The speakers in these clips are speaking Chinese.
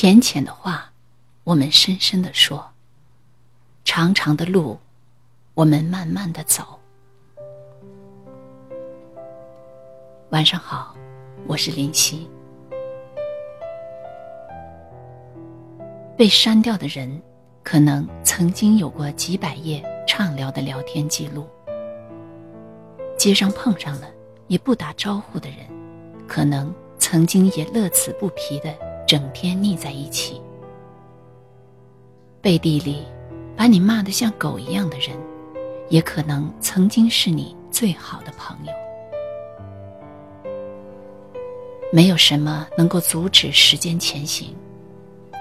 浅浅的话，我们深深的说；长长的路，我们慢慢的走。晚上好，我是林夕。被删掉的人，可能曾经有过几百页畅聊的聊天记录；街上碰上了也不打招呼的人，可能曾经也乐此不疲的。整天腻在一起，背地里把你骂得像狗一样的人，也可能曾经是你最好的朋友。没有什么能够阻止时间前行，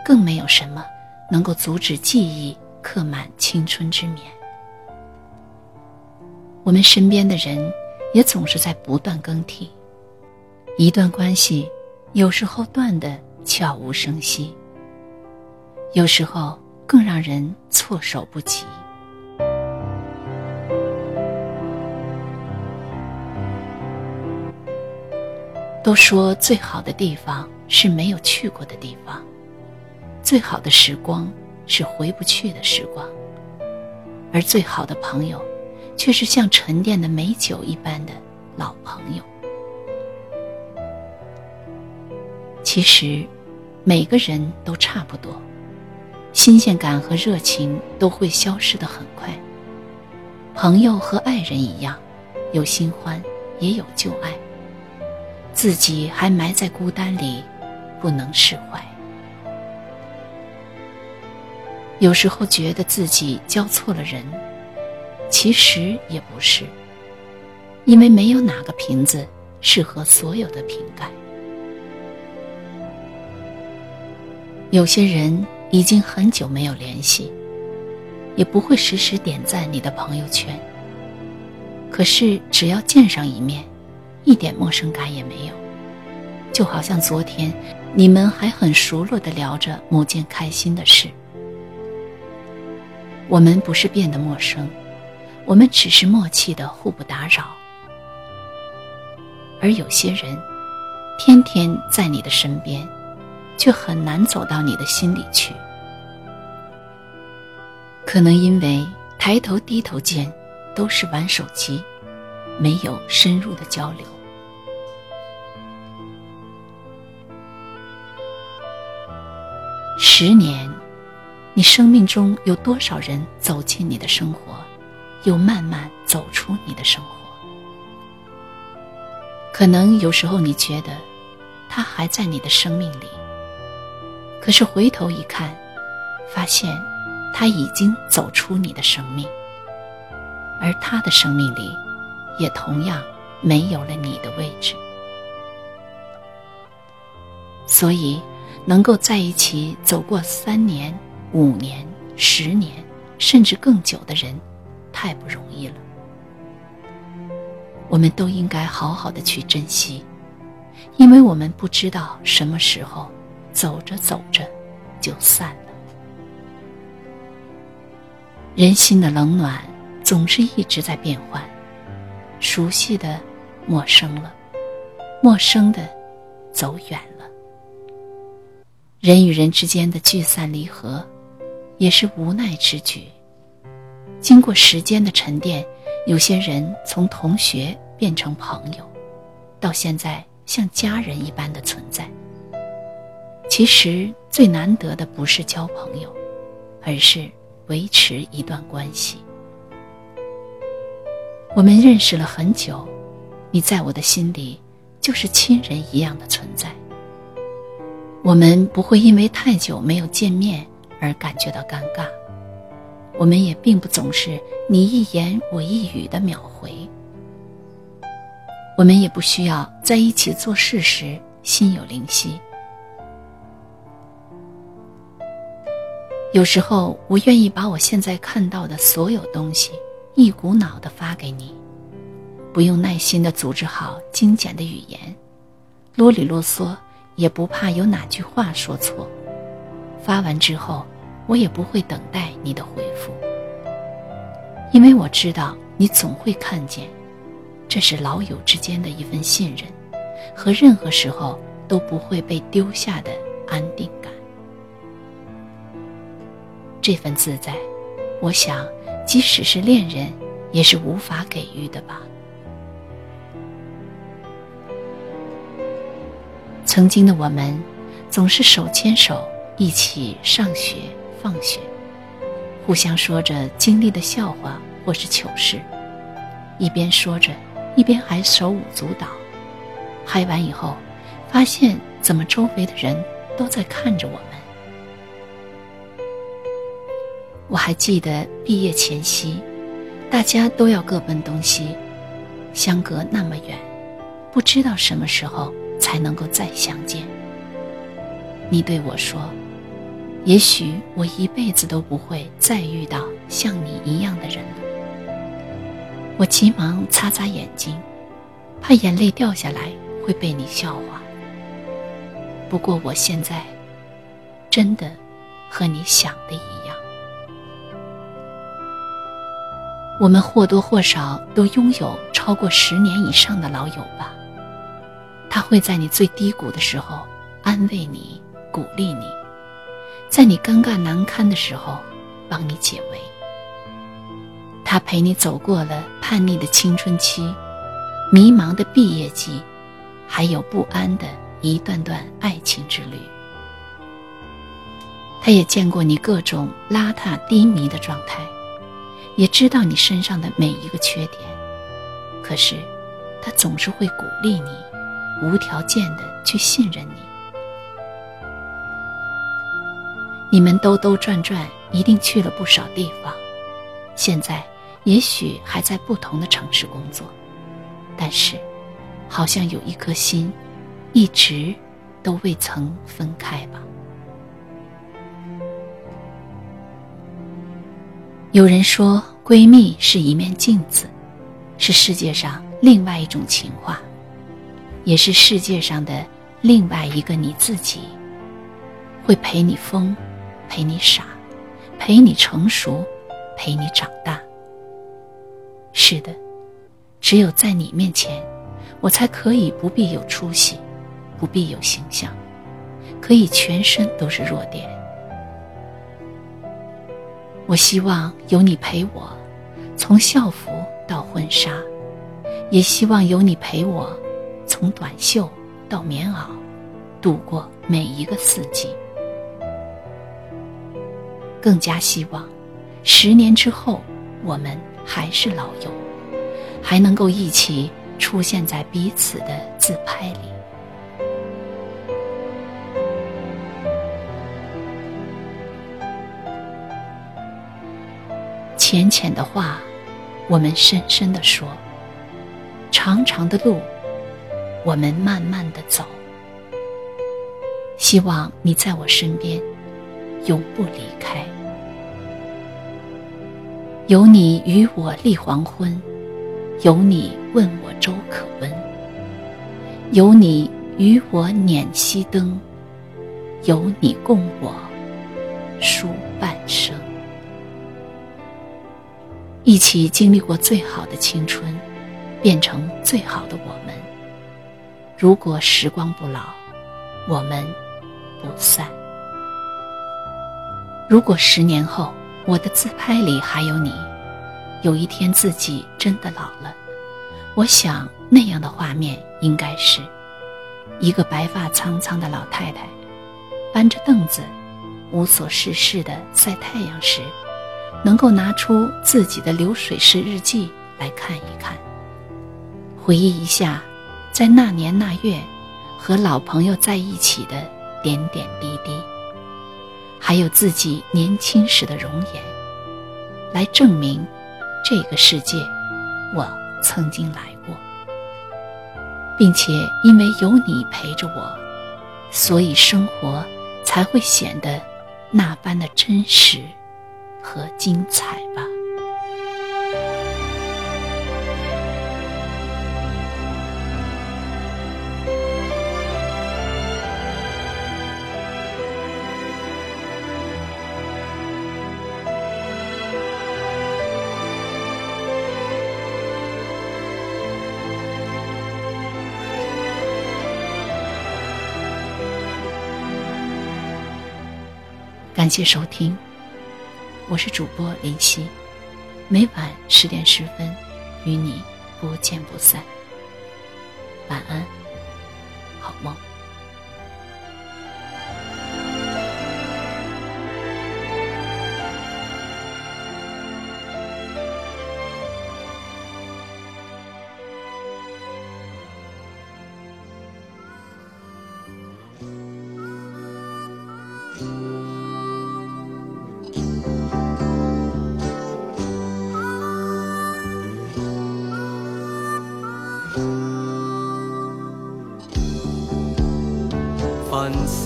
更没有什么能够阻止记忆刻满青春之眠。我们身边的人也总是在不断更替，一段关系有时候断的。悄无声息，有时候更让人措手不及。都说最好的地方是没有去过的地方，最好的时光是回不去的时光，而最好的朋友，却是像沉淀的美酒一般的老朋友。其实。每个人都差不多，新鲜感和热情都会消失的很快。朋友和爱人一样，有新欢，也有旧爱。自己还埋在孤单里，不能释怀。有时候觉得自己交错了人，其实也不是，因为没有哪个瓶子适合所有的瓶盖。有些人已经很久没有联系，也不会时时点赞你的朋友圈。可是只要见上一面，一点陌生感也没有，就好像昨天你们还很熟络的聊着某件开心的事。我们不是变得陌生，我们只是默契的互不打扰。而有些人，天天在你的身边。却很难走到你的心里去，可能因为抬头低头间都是玩手机，没有深入的交流。十年，你生命中有多少人走进你的生活，又慢慢走出你的生活？可能有时候你觉得，他还在你的生命里。可是回头一看，发现他已经走出你的生命，而他的生命里，也同样没有了你的位置。所以，能够在一起走过三年、五年、十年，甚至更久的人，太不容易了。我们都应该好好的去珍惜，因为我们不知道什么时候。走着走着，就散了。人心的冷暖总是一直在变换，熟悉的陌生了，陌生的走远了。人与人之间的聚散离合，也是无奈之举。经过时间的沉淀，有些人从同学变成朋友，到现在像家人一般的存在。其实最难得的不是交朋友，而是维持一段关系。我们认识了很久，你在我的心里就是亲人一样的存在。我们不会因为太久没有见面而感觉到尴尬，我们也并不总是你一言我一语的秒回。我们也不需要在一起做事时心有灵犀。有时候，我愿意把我现在看到的所有东西，一股脑的发给你，不用耐心的组织好精简的语言，啰里啰嗦，也不怕有哪句话说错。发完之后，我也不会等待你的回复，因为我知道你总会看见，这是老友之间的一份信任，和任何时候都不会被丢下的安定感。这份自在，我想，即使是恋人，也是无法给予的吧。曾经的我们，总是手牵手一起上学、放学，互相说着经历的笑话或是糗事，一边说着，一边还手舞足蹈。嗨完以后，发现怎么周围的人都在看着我们。我还记得毕业前夕，大家都要各奔东西，相隔那么远，不知道什么时候。才能够再相见。你对我说：“也许我一辈子都不会再遇到像你一样的人了。”我急忙擦擦眼睛，怕眼泪掉下来会被你笑话。不过我现在真的和你想的一样。我们或多或少都拥有超过十年以上的老友吧。他会在你最低谷的时候安慰你、鼓励你，在你尴尬难堪的时候帮你解围。他陪你走过了叛逆的青春期、迷茫的毕业季，还有不安的一段段爱情之旅。他也见过你各种邋遢低迷的状态，也知道你身上的每一个缺点，可是他总是会鼓励你。无条件的去信任你。你们兜兜转转，一定去了不少地方。现在也许还在不同的城市工作，但是，好像有一颗心，一直都未曾分开吧。有人说，闺蜜是一面镜子，是世界上另外一种情话。也是世界上的另外一个你自己，会陪你疯，陪你傻，陪你成熟，陪你长大。是的，只有在你面前，我才可以不必有出息，不必有形象，可以全身都是弱点。我希望有你陪我，从校服到婚纱，也希望有你陪我。从短袖到棉袄，度过每一个四季。更加希望，十年之后，我们还是老友，还能够一起出现在彼此的自拍里。浅浅的话，我们深深的说；长长的路。我们慢慢的走，希望你在我身边，永不离开。有你与我立黄昏，有你问我粥可温，有你与我捻熄灯，有你共我书半生。一起经历过最好的青春，变成最好的我们。如果时光不老，我们不散。如果十年后我的自拍里还有你，有一天自己真的老了，我想那样的画面应该是一个白发苍苍的老太太，搬着凳子，无所事事的晒太阳时，能够拿出自己的流水式日记来看一看，回忆一下。在那年那月，和老朋友在一起的点点滴滴，还有自己年轻时的容颜，来证明这个世界我曾经来过，并且因为有你陪着我，所以生活才会显得那般的真实和精彩吧。感谢收听，我是主播林夕，每晚十点十分与你不见不散。晚安，好梦。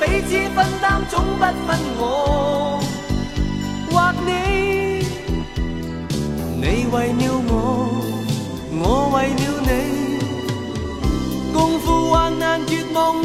彼此分担，总不分我或你。你为了我，我为了你，共赴患难绝望里，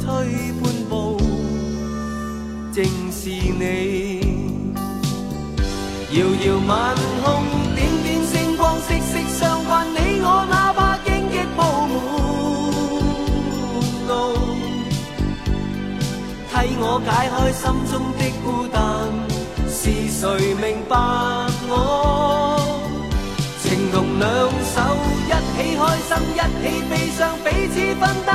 正是你。遥遥晚空，点点星光，息息相关。你我哪怕荆棘铺满路，替我解开心中的孤单。是谁明白我？情同两手，一起开心，一起悲伤，彼此分担，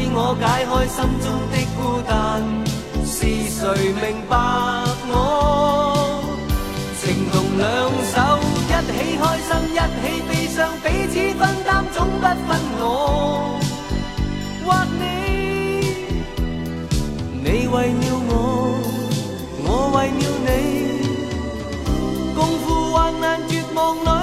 为我解开心中的孤单是谁明白我情同两手一起开心一起悲伤彼此分担总不分我。或你你为了我我为了你共赴患难绝望里